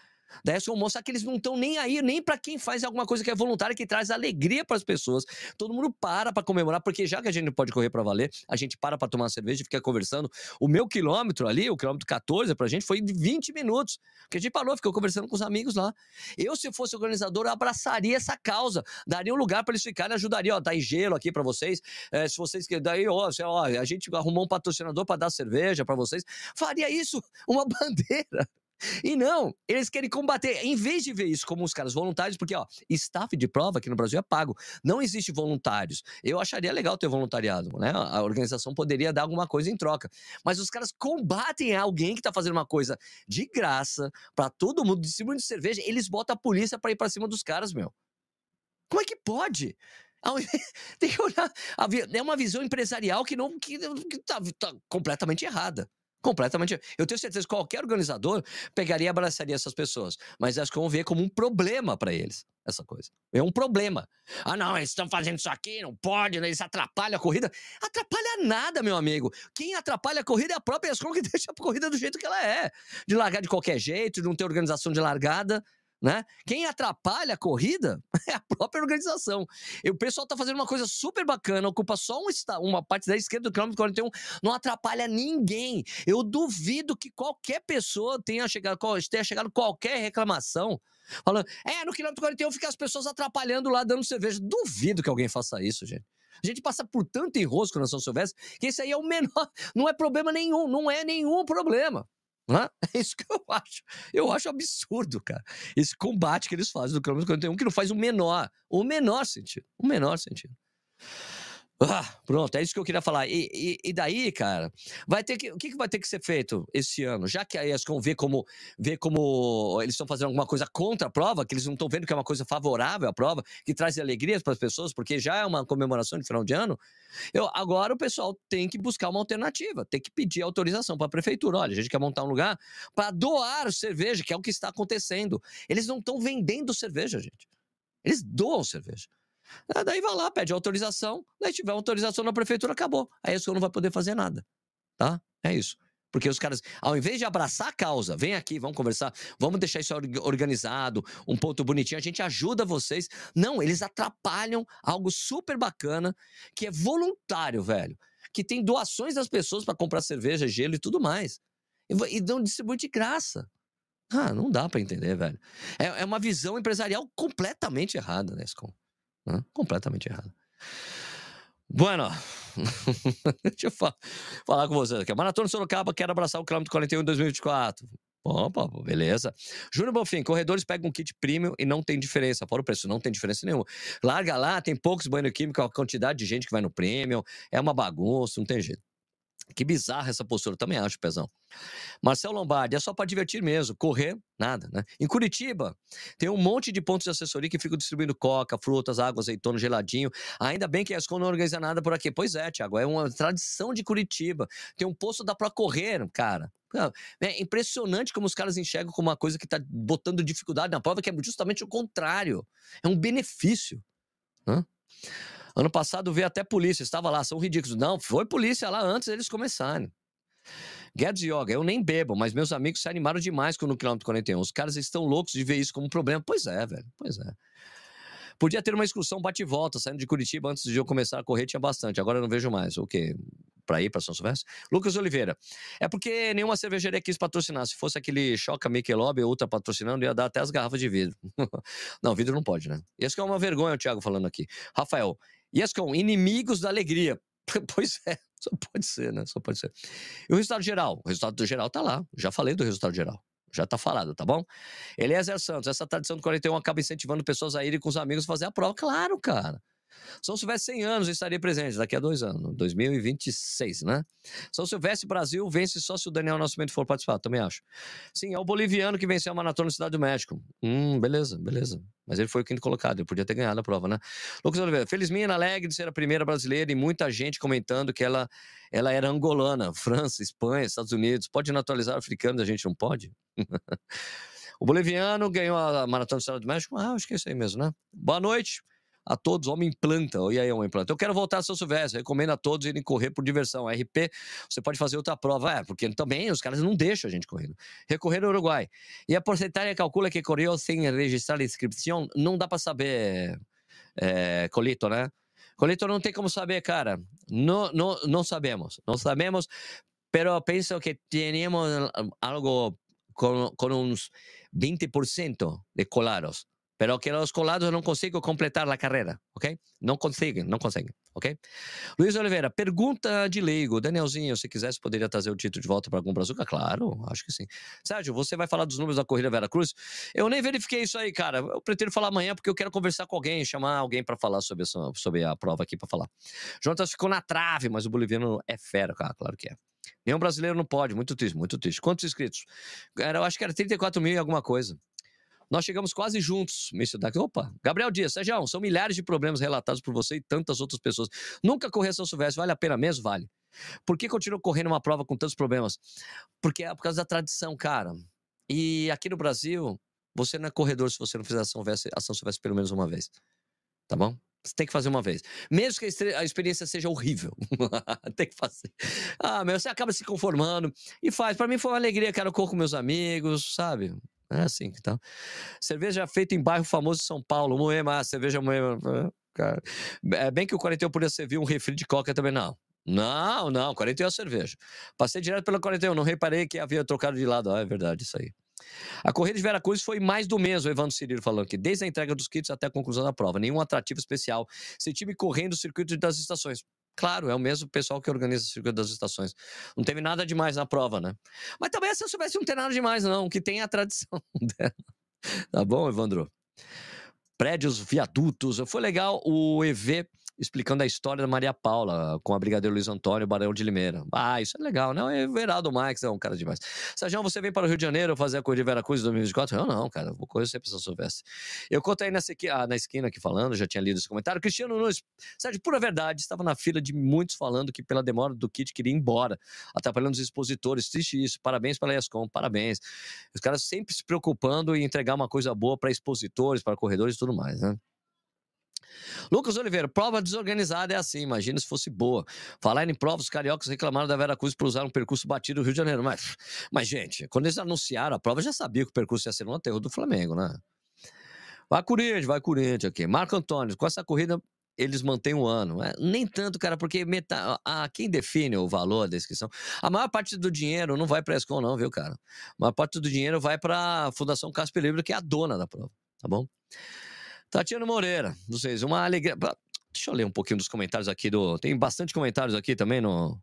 Da Escom mostrar que eles não estão nem aí, nem para quem faz alguma coisa que é voluntária, que traz alegria para as pessoas. Todo mundo para para comemorar, porque já que a gente não pode correr para valer, a gente para para tomar uma cerveja e fica conversando. O meu quilômetro ali, o quilômetro 14 pra gente, foi de 20 minutos. Porque a gente parou, ficou conversando com os amigos lá. Eu, se fosse organizador, abraçaria essa causa, daria um lugar para eles ficarem, ajudaria, ó, tá em gelo aqui para vocês. É, se vocês que daí, ó, a gente arrumou um patrocinador para dar cerveja para vocês. Faria isso, uma bandeira. E não, eles querem combater. Em vez de ver isso como os caras voluntários, porque, ó, staff de prova aqui no Brasil é pago. Não existe voluntários. Eu acharia legal ter voluntariado, né? A organização poderia dar alguma coisa em troca. Mas os caras combatem alguém que tá fazendo uma coisa de graça para todo mundo, distribuindo cerveja. Eles botam a polícia para ir para cima dos caras, meu. Como é que pode? Tem que olhar. É uma visão empresarial que não que, que tá, tá completamente errada. Completamente. Eu tenho certeza que qualquer organizador pegaria e abraçaria essas pessoas. Mas acho que vão ver como um problema para eles, essa coisa. É um problema. Ah, não, eles estão fazendo isso aqui, não pode, eles atrapalham a corrida. Atrapalha nada, meu amigo. Quem atrapalha a corrida é a própria escola que deixa a corrida do jeito que ela é. De largar de qualquer jeito, de não ter organização de largada. Né? Quem atrapalha a corrida é a própria organização. E o pessoal está fazendo uma coisa super bacana, ocupa só um, uma parte da esquerda do quilômetro 41, não atrapalha ninguém. Eu duvido que qualquer pessoa tenha chegado, tenha chegado qualquer reclamação falando, é, no quilômetro 41 fica as pessoas atrapalhando lá, dando cerveja. Duvido que alguém faça isso, gente. A gente passa por tanto enrosco na São Silvestre que isso aí é o menor, não é problema nenhum, não é nenhum problema. É isso que eu acho. Eu acho absurdo, cara. Esse combate que eles fazem do quilômetro 41, que não faz o menor, o menor sentido. O menor sentido. Ah, pronto, é isso que eu queria falar. E, e, e, daí, cara, vai ter que, o que, vai ter que ser feito esse ano? Já que a ESCOM vê como, vê como eles estão fazendo alguma coisa contra a prova, que eles não estão vendo que é uma coisa favorável à prova, que traz alegrias para as pessoas, porque já é uma comemoração de final de ano, eu, agora o pessoal tem que buscar uma alternativa, tem que pedir autorização para a prefeitura. Olha, a gente quer montar um lugar para doar cerveja, que é o que está acontecendo. Eles não estão vendendo cerveja, gente. Eles doam cerveja. Ah, daí vai lá, pede autorização. Daí tiver autorização na prefeitura, acabou. Aí a escola não vai poder fazer nada. Tá? É isso. Porque os caras, ao invés de abraçar a causa, vem aqui, vamos conversar, vamos deixar isso organizado, um ponto bonitinho, a gente ajuda vocês. Não, eles atrapalham algo super bacana, que é voluntário, velho. Que tem doações das pessoas para comprar cerveja, gelo e tudo mais. E, e não distribui de graça. Ah, não dá para entender, velho. É, é, uma visão empresarial completamente errada, né, Escom? Né? Completamente errado. Bueno, deixa eu falar, falar com vocês aqui. A Maratona Sorocaba quer abraçar o quilômetro 41 em 2024. Opa, beleza. Júnior Bonfim, corredores pegam um kit premium e não tem diferença. Fora o preço, não tem diferença nenhuma. Larga lá, tem poucos banhos químicos, a quantidade de gente que vai no premium. É uma bagunça, não tem jeito. Que bizarra essa postura, também acho, Pezão. Marcel Lombardi, é só para divertir mesmo, correr, nada, né? Em Curitiba, tem um monte de pontos de assessoria que ficam distribuindo coca, frutas, água, azeitona, geladinho. Ainda bem que a escola não organiza nada por aqui. Pois é, Tiago, é uma tradição de Curitiba. Tem um posto dá para correr, cara. É impressionante como os caras enxergam como uma coisa que está botando dificuldade na prova, que é justamente o contrário. É um benefício. Né? Ano passado veio até polícia, estava lá, são ridículos. Não, foi polícia lá antes deles começarem. Guedes Yoga, eu nem bebo, mas meus amigos se animaram demais com no quilômetro 41. Os caras estão loucos de ver isso como um problema. Pois é, velho, pois é. Podia ter uma excursão bate-volta, saindo de Curitiba antes de eu começar a correr, tinha bastante. Agora eu não vejo mais. O quê? Pra ir pra São Silvestre? Lucas Oliveira. É porque nenhuma cervejaria quis patrocinar. Se fosse aquele Choca Michelob Ultra patrocinando, ia dar até as garrafas de vidro. não, vidro não pode, né? Isso que é uma vergonha o Thiago falando aqui. Rafael. Yescom, inimigos da alegria. Pois é, só pode ser, né? Só pode ser. E o resultado geral? O resultado do geral tá lá. Já falei do resultado geral. Já tá falado, tá bom? Eliezer Santos, essa tradição do 41 acaba incentivando pessoas a irem com os amigos fazer a prova. Claro, cara. São Silvestre 100 anos, eu estaria presente daqui a dois anos, 2026, né? São Silvestre Brasil vence só se o Daniel Nascimento for participar, também acho. Sim, é o boliviano que venceu a maratona na Cidade do México. Hum, beleza, beleza. Mas ele foi o quinto colocado, ele podia ter ganhado a prova, né? Lucas Oliveira, Felizminha alegre de ser a primeira brasileira e muita gente comentando que ela, ela era angolana, França, Espanha, Estados Unidos. Pode naturalizar africanos, a gente não pode? o boliviano ganhou a maratona da Cidade do México? Ah, acho que é isso aí mesmo, né? Boa noite. A todos, homem planta. E aí, homem planta. Eu quero voltar a São Silvestre. Recomendo a todos irem correr por diversão. RP, você pode fazer outra prova. É, porque também os caras não deixam a gente correndo. Recorrer no Uruguai. E a porcentagem calcula que correu sem registrar a inscrição. Não dá para saber, é, Colito, né? Colito não tem como saber, cara. Não, não, não sabemos. Não sabemos, pero penso que teníamos algo com, com uns 20% de colados. Pero que os colados não conseguem completar a carreira, ok? Não conseguem, não conseguem, ok? Luiz Oliveira, pergunta de leigo. Danielzinho, se quisesse, poderia trazer o título de volta para algum Brazuca? Claro, acho que sim. Sérgio, você vai falar dos números da corrida Vera Cruz? Eu nem verifiquei isso aí, cara. Eu pretendo falar amanhã porque eu quero conversar com alguém, chamar alguém para falar sobre, sobre a prova aqui para falar. Jonas ficou na trave, mas o boliviano é fera, cara, claro que é. Nenhum brasileiro não pode, muito triste, muito triste. Quantos inscritos? Era, eu acho que era 34 mil e alguma coisa. Nós chegamos quase juntos. Opa, Gabriel Dias, Sérgio, são milhares de problemas relatados por você e tantas outras pessoas. Nunca correr São Silvestre, vale a pena mesmo? Vale. Por que continua correndo uma prova com tantos problemas? Porque é por causa da tradição, cara. E aqui no Brasil, você não é corredor se você não fizer a Silvestre, Silvestre pelo menos uma vez. Tá bom? Você tem que fazer uma vez. Mesmo que a experiência seja horrível. tem que fazer. Ah, meu, você acaba se conformando e faz. Para mim foi uma alegria, quero correr com meus amigos, sabe? É assim que tá. Cerveja feita em bairro famoso de São Paulo. Moema, cerveja Moema. Cara. É bem que o 41 podia servir um refri de coca também, não. Não, não, 41 é cerveja. Passei direto pela 41, não reparei que havia trocado de lado. Ah, é verdade, isso aí. A corrida de Veracruz foi mais do mesmo, Evandro Cirilo falando aqui, desde a entrega dos kits até a conclusão da prova. Nenhum atrativo especial. Esse time correndo o circuito das estações. Claro, é o mesmo pessoal que organiza o circuito das estações. Não teve nada demais na prova, né? Mas também, se eu soubesse, não tem nada demais, não. Que tem a tradição dela. Tá bom, Evandro? Prédios, viadutos. Foi legal o EV explicando a história da Maria Paula com a Brigadeiro Luiz Antônio Barão de Limeira. Ah, isso é legal, não? É Verado Max é um cara demais. Sérgio, você vem para o Rio de Janeiro fazer a corrida de Veracruz em 2024? Eu não, cara, vou correr sempre se eu soubesse. Eu contei nessa aqui, ah, na esquina aqui falando, já tinha lido esse comentário. Cristiano Nunes, Sérgio, pura verdade, estava na fila de muitos falando que pela demora do kit queria ir embora, atrapalhando os expositores. Triste isso, parabéns pela ESCOM, parabéns. Os caras sempre se preocupando em entregar uma coisa boa para expositores, para corredores e tudo mais, né? Lucas Oliveira, prova desorganizada é assim, imagina se fosse boa. Falar em provas, os cariocas reclamaram da Vera Cruz por usar um percurso batido no Rio de Janeiro. Mas, mas, gente, quando eles anunciaram a prova, já sabia que o percurso ia ser um aterro do Flamengo, né? Vai Corinthians, vai Corinthians aqui. Marco Antônio, com essa corrida eles mantêm um ano. É, nem tanto, cara, porque meta, a, quem define o valor da inscrição, a maior parte do dinheiro não vai para a ESCOM, não, viu, cara? A maior parte do dinheiro vai para a Fundação Casper Livre, que é a dona da prova, tá bom? Tatiana Moreira, vocês, uma alegria. Deixa eu ler um pouquinho dos comentários aqui do. Tem bastante comentários aqui também no,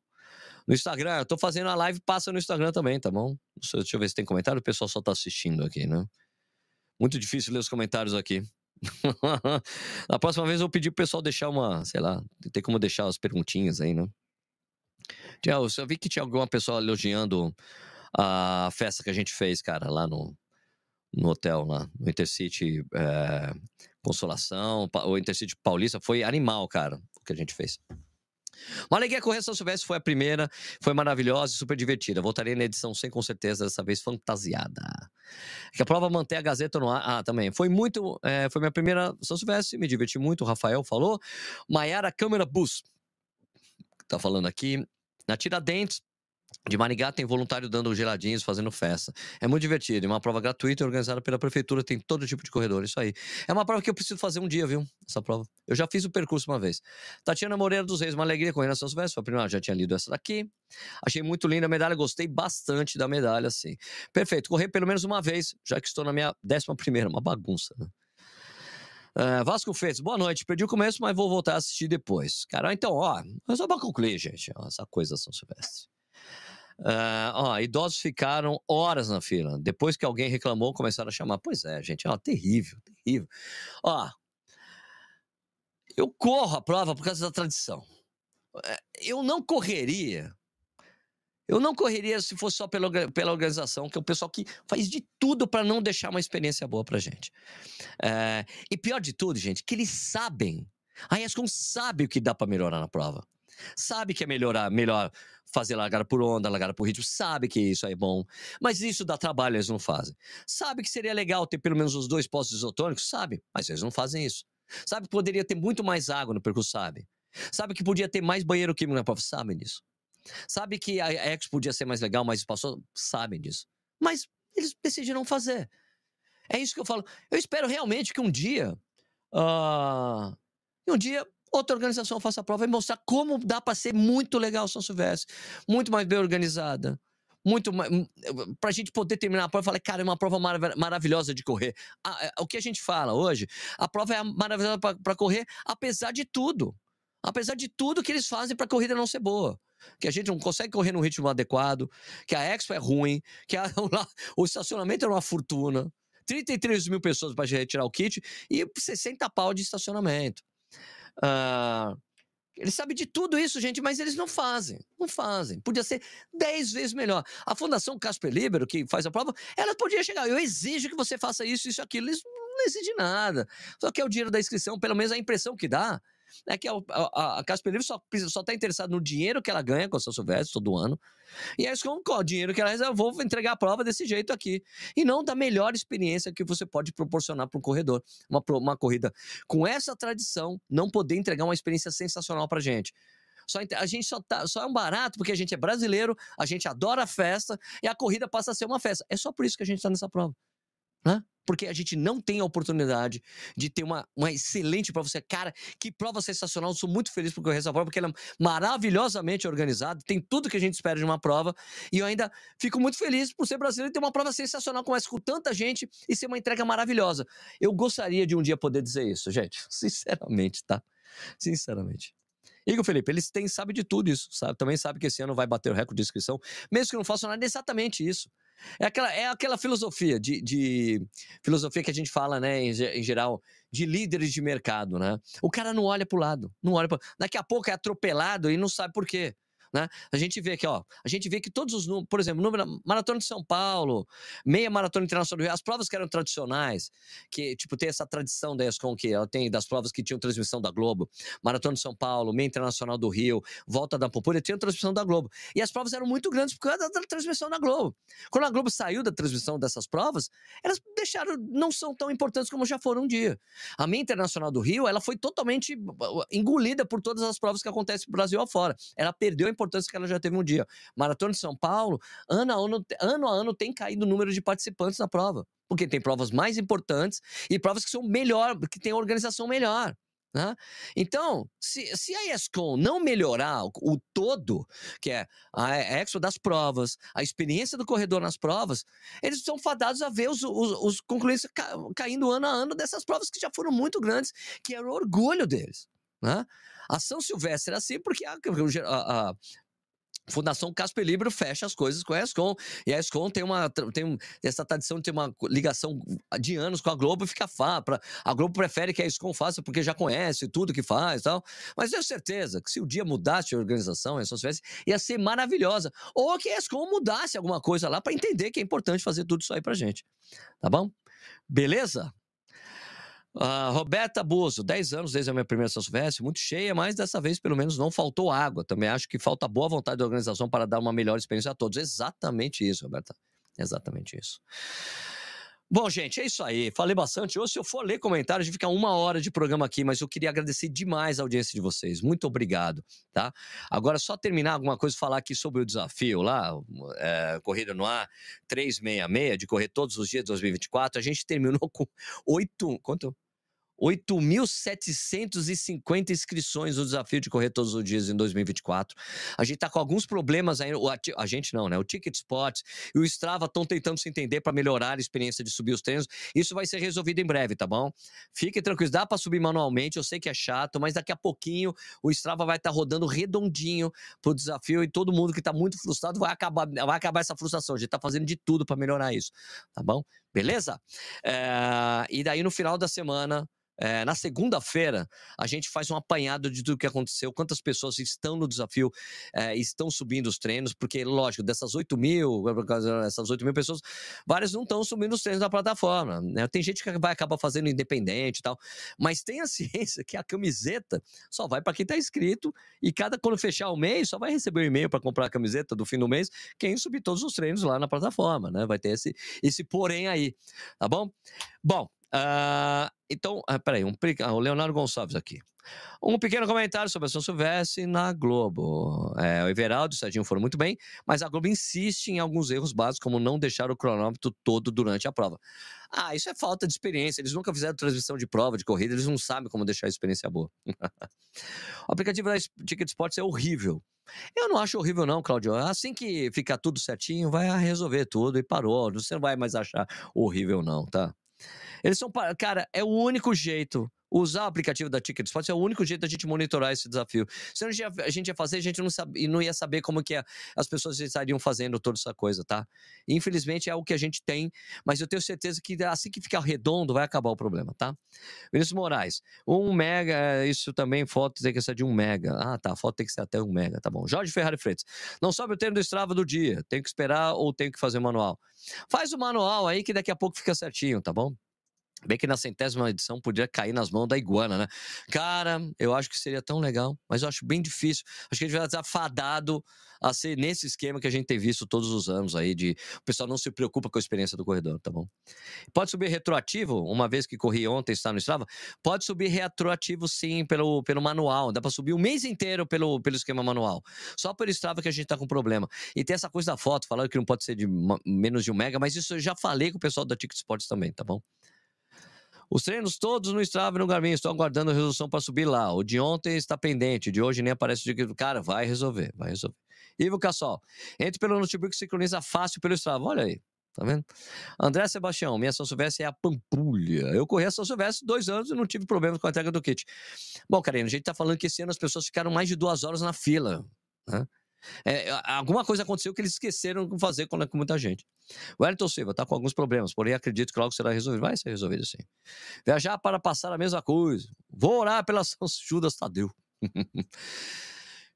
no Instagram. Eu tô fazendo a live, passa no Instagram também, tá bom? Deixa eu ver se tem comentário, o pessoal só tá assistindo aqui, né? Muito difícil ler os comentários aqui. Na próxima vez eu vou pedir pro pessoal deixar uma, sei lá, tem como deixar as perguntinhas aí, né? Eu vi que tinha alguma pessoa elogiando a festa que a gente fez, cara, lá no, no hotel, lá no Intercity é, Consolação, o Intercity Paulista. Foi animal, cara, o que a gente fez. Uma alegria correr São Silvestre foi a primeira, foi maravilhosa e super divertida. Voltarei na edição 100 com certeza, dessa vez fantasiada. Que a prova mantém a Gazeta no ar. Ah, também. Foi muito, é, foi minha primeira São Silvestre, me diverti muito, o Rafael falou. Maiara Câmara Bus, tá falando aqui. Na Tiradentes, de Maringá tem voluntário dando geladinhos, fazendo festa. É muito divertido. É uma prova gratuita organizada pela prefeitura, tem todo tipo de corredor. Isso aí. É uma prova que eu preciso fazer um dia, viu? Essa prova. Eu já fiz o percurso uma vez. Tatiana Moreira dos Reis, uma alegria correndo na São Silvestre. A primeira, já tinha lido essa daqui. Achei muito linda a medalha, gostei bastante da medalha, assim. Perfeito. Correr pelo menos uma vez, já que estou na minha décima primeira. Uma bagunça, né? Uh, Vasco Feitos, boa noite. Perdi o começo, mas vou voltar a assistir depois. Cara, então, ó, só pra concluir, gente, ó, essa coisa São Silvestre. Uh, ó, idosos ficaram horas na fila. Depois que alguém reclamou, começaram a chamar. Pois é, gente, ó, terrível, terrível. Ó, eu corro a prova por causa da tradição. É, eu não correria. Eu não correria se fosse só pela, pela organização, que é o pessoal que faz de tudo para não deixar uma experiência boa pra gente. É, e pior de tudo, gente, que eles sabem. A ESCOM sabe o que dá para melhorar na prova. Sabe que é melhorar, melhor fazer largada por onda, largada por ritmo, sabe que isso é bom. Mas isso dá trabalho, eles não fazem. Sabe que seria legal ter pelo menos os dois postos isotônicos? Sabe, mas eles não fazem isso. Sabe que poderia ter muito mais água no percurso, sabe? Sabe que podia ter mais banheiro químico na prova, sabem disso. Sabe que a Expo podia ser mais legal, mais espaçosa, sabem disso. Mas eles decidiram fazer. É isso que eu falo. Eu espero realmente que um dia, uh, um dia outra organização faça a prova e mostrar como dá para ser muito legal São Silvestre, muito mais bem organizada, muito mais. Para a gente poder terminar a prova, eu falei, cara, é uma prova marav maravilhosa de correr. o que a gente fala hoje, a prova é maravilhosa para correr, apesar de tudo. Apesar de tudo que eles fazem para a corrida não ser boa. Que a gente não consegue correr num ritmo adequado, que a Expo é ruim, que a, o estacionamento é uma fortuna. 33 mil pessoas para retirar o kit e 60 pau de estacionamento. Uh, eles sabem de tudo isso, gente, mas eles não fazem. Não fazem. Podia ser 10 vezes melhor. A Fundação Casper Libero, que faz a prova, ela podia chegar. Eu exijo que você faça isso, isso, aquilo. Eles não exigem nada. Só que é o dinheiro da inscrição, pelo menos a impressão que dá é que a, a, a Casper Livre só está interessada no dinheiro que ela ganha com a São Silvestre todo ano. E é isso com o dinheiro que ela eu vou entregar a prova desse jeito aqui. E não da melhor experiência que você pode proporcionar para um corredor. Uma, uma corrida com essa tradição, não poder entregar uma experiência sensacional para gente. Só, a gente só, tá, só é um barato porque a gente é brasileiro, a gente adora festa e a corrida passa a ser uma festa. É só por isso que a gente está nessa prova. Né? Porque a gente não tem a oportunidade de ter uma, uma excelente prova. Você, cara, que prova sensacional. Eu sou muito feliz por correr essa prova, porque ela é maravilhosamente organizada, tem tudo que a gente espera de uma prova. E eu ainda fico muito feliz por ser brasileiro e ter uma prova sensacional como essa, com tanta gente e ser uma entrega maravilhosa. Eu gostaria de um dia poder dizer isso, gente. Sinceramente, tá? Sinceramente. Igor Felipe, eles têm, sabe de tudo isso, sabe? Também sabe que esse ano vai bater o recorde de inscrição, mesmo que não façam nada, é exatamente isso. É aquela, é aquela filosofia de, de filosofia que a gente fala, né, em, em, geral, de líderes de mercado, né? O cara não olha para o lado, não olha pro... Daqui a pouco é atropelado e não sabe por quê. Né? A gente vê aqui, ó, a gente vê que todos os números, por exemplo, número Maratona de São Paulo, meia Maratona Internacional do Rio, as provas que eram tradicionais, que, tipo, tem essa tradição da ESCOM que ela tem, das provas que tinham transmissão da Globo, Maratona de São Paulo, meia Internacional do Rio, Volta da Populha, tinham transmissão da Globo. E as provas eram muito grandes por causa da, transmissão da Globo. Quando a Globo saiu da transmissão dessas provas, elas deixaram, não são tão importantes como já foram um dia. A meia Internacional do Rio, ela foi totalmente engolida por todas as provas que acontecem no Brasil afora. Ela perdeu a importância que ela já teve um dia. Maratona de São Paulo, ano a ano, ano, a ano tem caído o número de participantes na prova. Porque tem provas mais importantes e provas que são melhor, que tem organização melhor. Né? Então, se, se a ESCOM não melhorar o, o, todo, que é a Expo das provas, a experiência do corredor nas provas, eles são fadados a ver os, os, os concluintes ca, caindo ano a ano dessas provas que já foram muito grandes, que era o orgulho deles. Né? A São Silvestre era assim porque a, a, a, Fundação Casper Libro fecha as coisas com a ESCOM. E a ESCOM tem, uma, tem essa tradição de ter uma ligação de anos com a Globo e fica fácil. A Globo prefere que a ESCOM faça porque já conhece tudo que faz e tal. Mas tenho certeza que se o dia mudasse a organização, a Silvestre, ia ser maravilhosa. Ou que a ESCOM mudasse alguma coisa lá para entender que é importante fazer tudo isso aí pra gente. Tá bom? Beleza? Uh, Roberta Bozo, 10 anos desde a minha primeira São Silvestre, muito cheia, mas dessa vez pelo menos não faltou água. Também acho que falta boa vontade da organização para dar uma melhor experiência a todos. Exatamente isso, Roberta. Exatamente isso. Bom, gente, é isso aí. Falei bastante. Hoje, se eu for ler comentários, fica uma hora de programa aqui, mas eu queria agradecer demais a audiência de vocês. Muito obrigado, tá? Agora, só terminar alguma coisa, falar aqui sobre o desafio lá, é, Corrida no Ar 366, de correr todos os dias de 2024. A gente terminou com oito. Quanto? 8.750 inscrições no desafio de correr todos os dias em 2024. A gente está com alguns problemas aí, a gente não, né? O Ticket Spot e o Strava estão tentando se entender para melhorar a experiência de subir os treinos. Isso vai ser resolvido em breve, tá bom? Fiquem tranquilos, dá para subir manualmente, eu sei que é chato, mas daqui a pouquinho o Strava vai estar tá rodando redondinho pro desafio e todo mundo que está muito frustrado vai acabar, vai acabar essa frustração. A gente está fazendo de tudo para melhorar isso, tá bom? Beleza? É, e daí no final da semana é, na segunda-feira, a gente faz um apanhado de tudo que aconteceu, quantas pessoas estão no desafio, é, estão subindo os treinos, porque, lógico, dessas 8 mil, essas 8 mil pessoas, várias não estão subindo os treinos na plataforma. Né? Tem gente que vai acabar fazendo independente e tal, mas tem a ciência que a camiseta só vai para quem está inscrito e cada, quando fechar o mês, só vai receber o um e-mail para comprar a camiseta do fim do mês quem subir todos os treinos lá na plataforma, né? Vai ter esse, esse porém aí, tá bom? Bom, Ah, então, ah, peraí, um, ah, o Leonardo Gonçalves aqui. Um pequeno comentário sobre a São Silvestre na Globo. É, o Everaldo e o Serginho foram muito bem, mas a Globo insiste em alguns erros básicos, como não deixar o cronômetro todo durante a prova. Ah, isso é falta de experiência. Eles nunca fizeram transmissão de prova, de corrida, eles não sabem como deixar a experiência boa. o aplicativo da Ticket Sports é horrível. Eu não acho horrível, não, Claudio. Assim que ficar tudo certinho, vai resolver tudo e parou. Você não vai mais achar horrível, não, tá? Eles são. Cara, é o único jeito. Usar o aplicativo da Ticket Sports é o único jeito da gente monitorar esse desafio. Se a gente ia, fazer, a gente não, sabe, não ia saber como que é- as pessoas estariam fazendo toda essa coisa, tá? Infelizmente é o que a gente tem, mas eu tenho certeza que assim que ficar redondo vai acabar o problema, tá? Vinícius Moraes, um mega, é, isso também, foto tem que ser de um mega. Ah, tá, foto tem que ser até um mega, tá bom. Jorge Ferrari Freitas, não sobe o termo do Strava do dia, tenho que esperar ou tenho que fazer manual. Faz o manual aí que daqui a pouco fica certinho, tá bom? Bem que na centésima edição podia cair nas mãos da iguana, né? Cara, eu acho que seria tão legal, mas eu acho bem difícil. Acho que a gente vai estar fadado a ser nesse esquema que a gente tem visto todos os anos aí, de o pessoal não se preocupa com a experiência do corredor, tá bom? Pode subir retroativo, uma vez que corri ontem, está no Strava? Pode subir retroativo sim, pelo, pelo manual. Dá para subir o mês inteiro pelo, pelo esquema manual. Só pelo Strava que a gente tá com problema. E tem essa coisa da foto, falando que não pode ser de menos de um mega, mas isso eu já falei com o pessoal da Ticket Sports também, tá bom? Os treinos todos no Strava e no Garmin. Estou aguardando a resolução para subir lá. O de ontem está pendente. De hoje nem aparece o que. Cara, vai resolver, vai resolver. Ivo Cassol. Entre pelo notebook e sincroniza fácil pelo Strava. Olha aí. Tá vendo? André Sebastião, minha São Silvestre é a Pampulha. Eu corri a São Silvestre dois anos e não tive problemas com a entrega do kit. Bom, Karina, a gente tá falando que esse ano as pessoas ficaram mais de duas horas na fila. Né? É, alguma coisa aconteceu que eles esqueceram de fazer quando é com muita gente. O Wellington Silva tá com alguns problemas, porém acredito que logo será resolvido. Vai ser resolvido sim. Viajar para passar a mesma coisa. Vou orar pela São Judas Tadeu.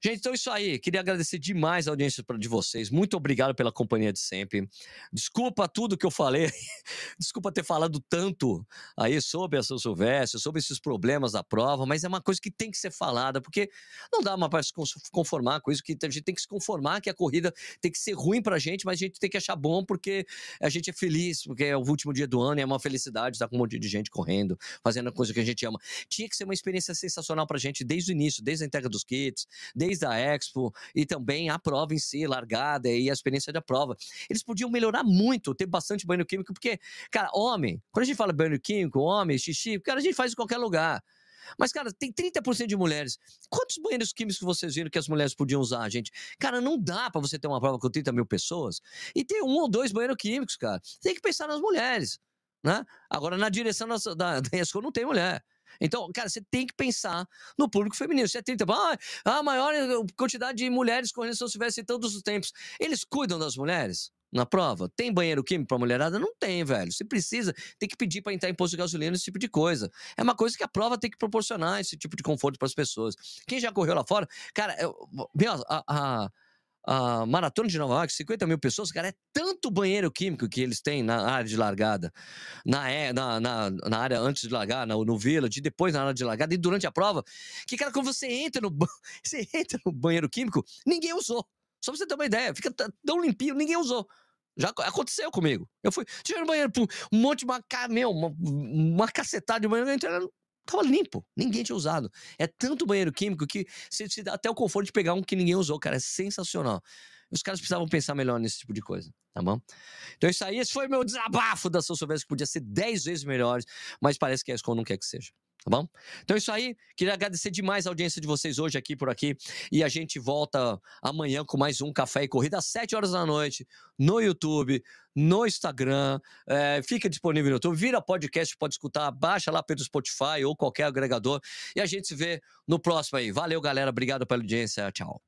Gente, então é isso aí. Queria agradecer demais a audiência de vocês. Muito obrigado pela companhia de sempre. Desculpa tudo que eu falei. Desculpa ter falado tanto aí sobre a São Silvestre, sobre esses problemas da prova, mas é uma coisa que tem que ser falada, porque não dá mais para se conformar com isso, que a gente tem que se conformar que a corrida tem que ser ruim pra gente, mas a gente tem que achar bom porque a gente é feliz, porque é o último dia do ano e é uma felicidade estar com um monte de gente correndo, fazendo a coisa que a gente ama. Tinha que ser uma experiência sensacional pra gente desde o início, desde a entrega dos kits, desde a Expo e também a prova em si, largada e a experiência da prova. Eles podiam melhorar muito, ter bastante banho químico, porque, cara, homem, quando a gente fala banho químico, homem, xixi, cara, a gente faz em qualquer lugar. Mas, cara, tem 30% de mulheres. Quantos banheiros químicos vocês viram que as mulheres podiam usar, gente? Cara, não dá pra você ter uma prova com 30 mil pessoas e ter um ou dois banheiros químicos, cara. Tem que pensar nas mulheres, né? Agora, na direção da, da, da ESCO não tem mulher. Então, cara, você tem que pensar no público feminino. Se é 30, ah, a maior quantidade de mulheres correndo São Silvestre em todos os tempos. Eles cuidam das mulheres? Na prova? Tem banheiro químico pra mulherada? Não tem, velho. Se precisa, tem que pedir pra entrar em posto de gasolina, esse tipo de coisa. É uma coisa que a prova tem que proporcionar esse tipo de conforto pras pessoas. Quem já correu lá fora, cara, eu, meu, a, a, a maratona de Nova York, 50 mil pessoas, cara, é tanto banheiro químico que eles têm na área de largada, na, é- na, na, na área antes de largar, no, no village, depois na área de largada e durante a prova, que, cara, quando você entra no, você entra no banheiro químico, ninguém usou. Só pra você ter uma ideia, fica tão limpinho, ninguém usou. Já ac- aconteceu comigo. Eu fui, tive no banheiro, um monte de uma, meu, uma, uma cacetada de banheiro, eu entrei, tava limpo, ninguém tinha usado. É tanto banheiro químico que você dá até o conforto de pegar um que ninguém usou, cara, é sensacional. Os caras precisavam pensar melhor nesse tipo de coisa, tá bom? Então isso aí, esse foi meu desabafo da São Silvestre, que podia ser 10 vezes melhores, mas parece que a ESCOM não quer que seja. Tá bom? Então é isso aí. Queria agradecer demais a audiência de vocês hoje aqui por aqui. E a gente volta amanhã com mais um Café e Corrida às 7 horas da noite, no YouTube, no Instagram. É, fica disponível no YouTube. Vira podcast, pode escutar, baixa lá pelo Spotify ou qualquer agregador. E a gente se vê no próximo aí. Valeu, galera. Obrigado pela audiência. Tchau.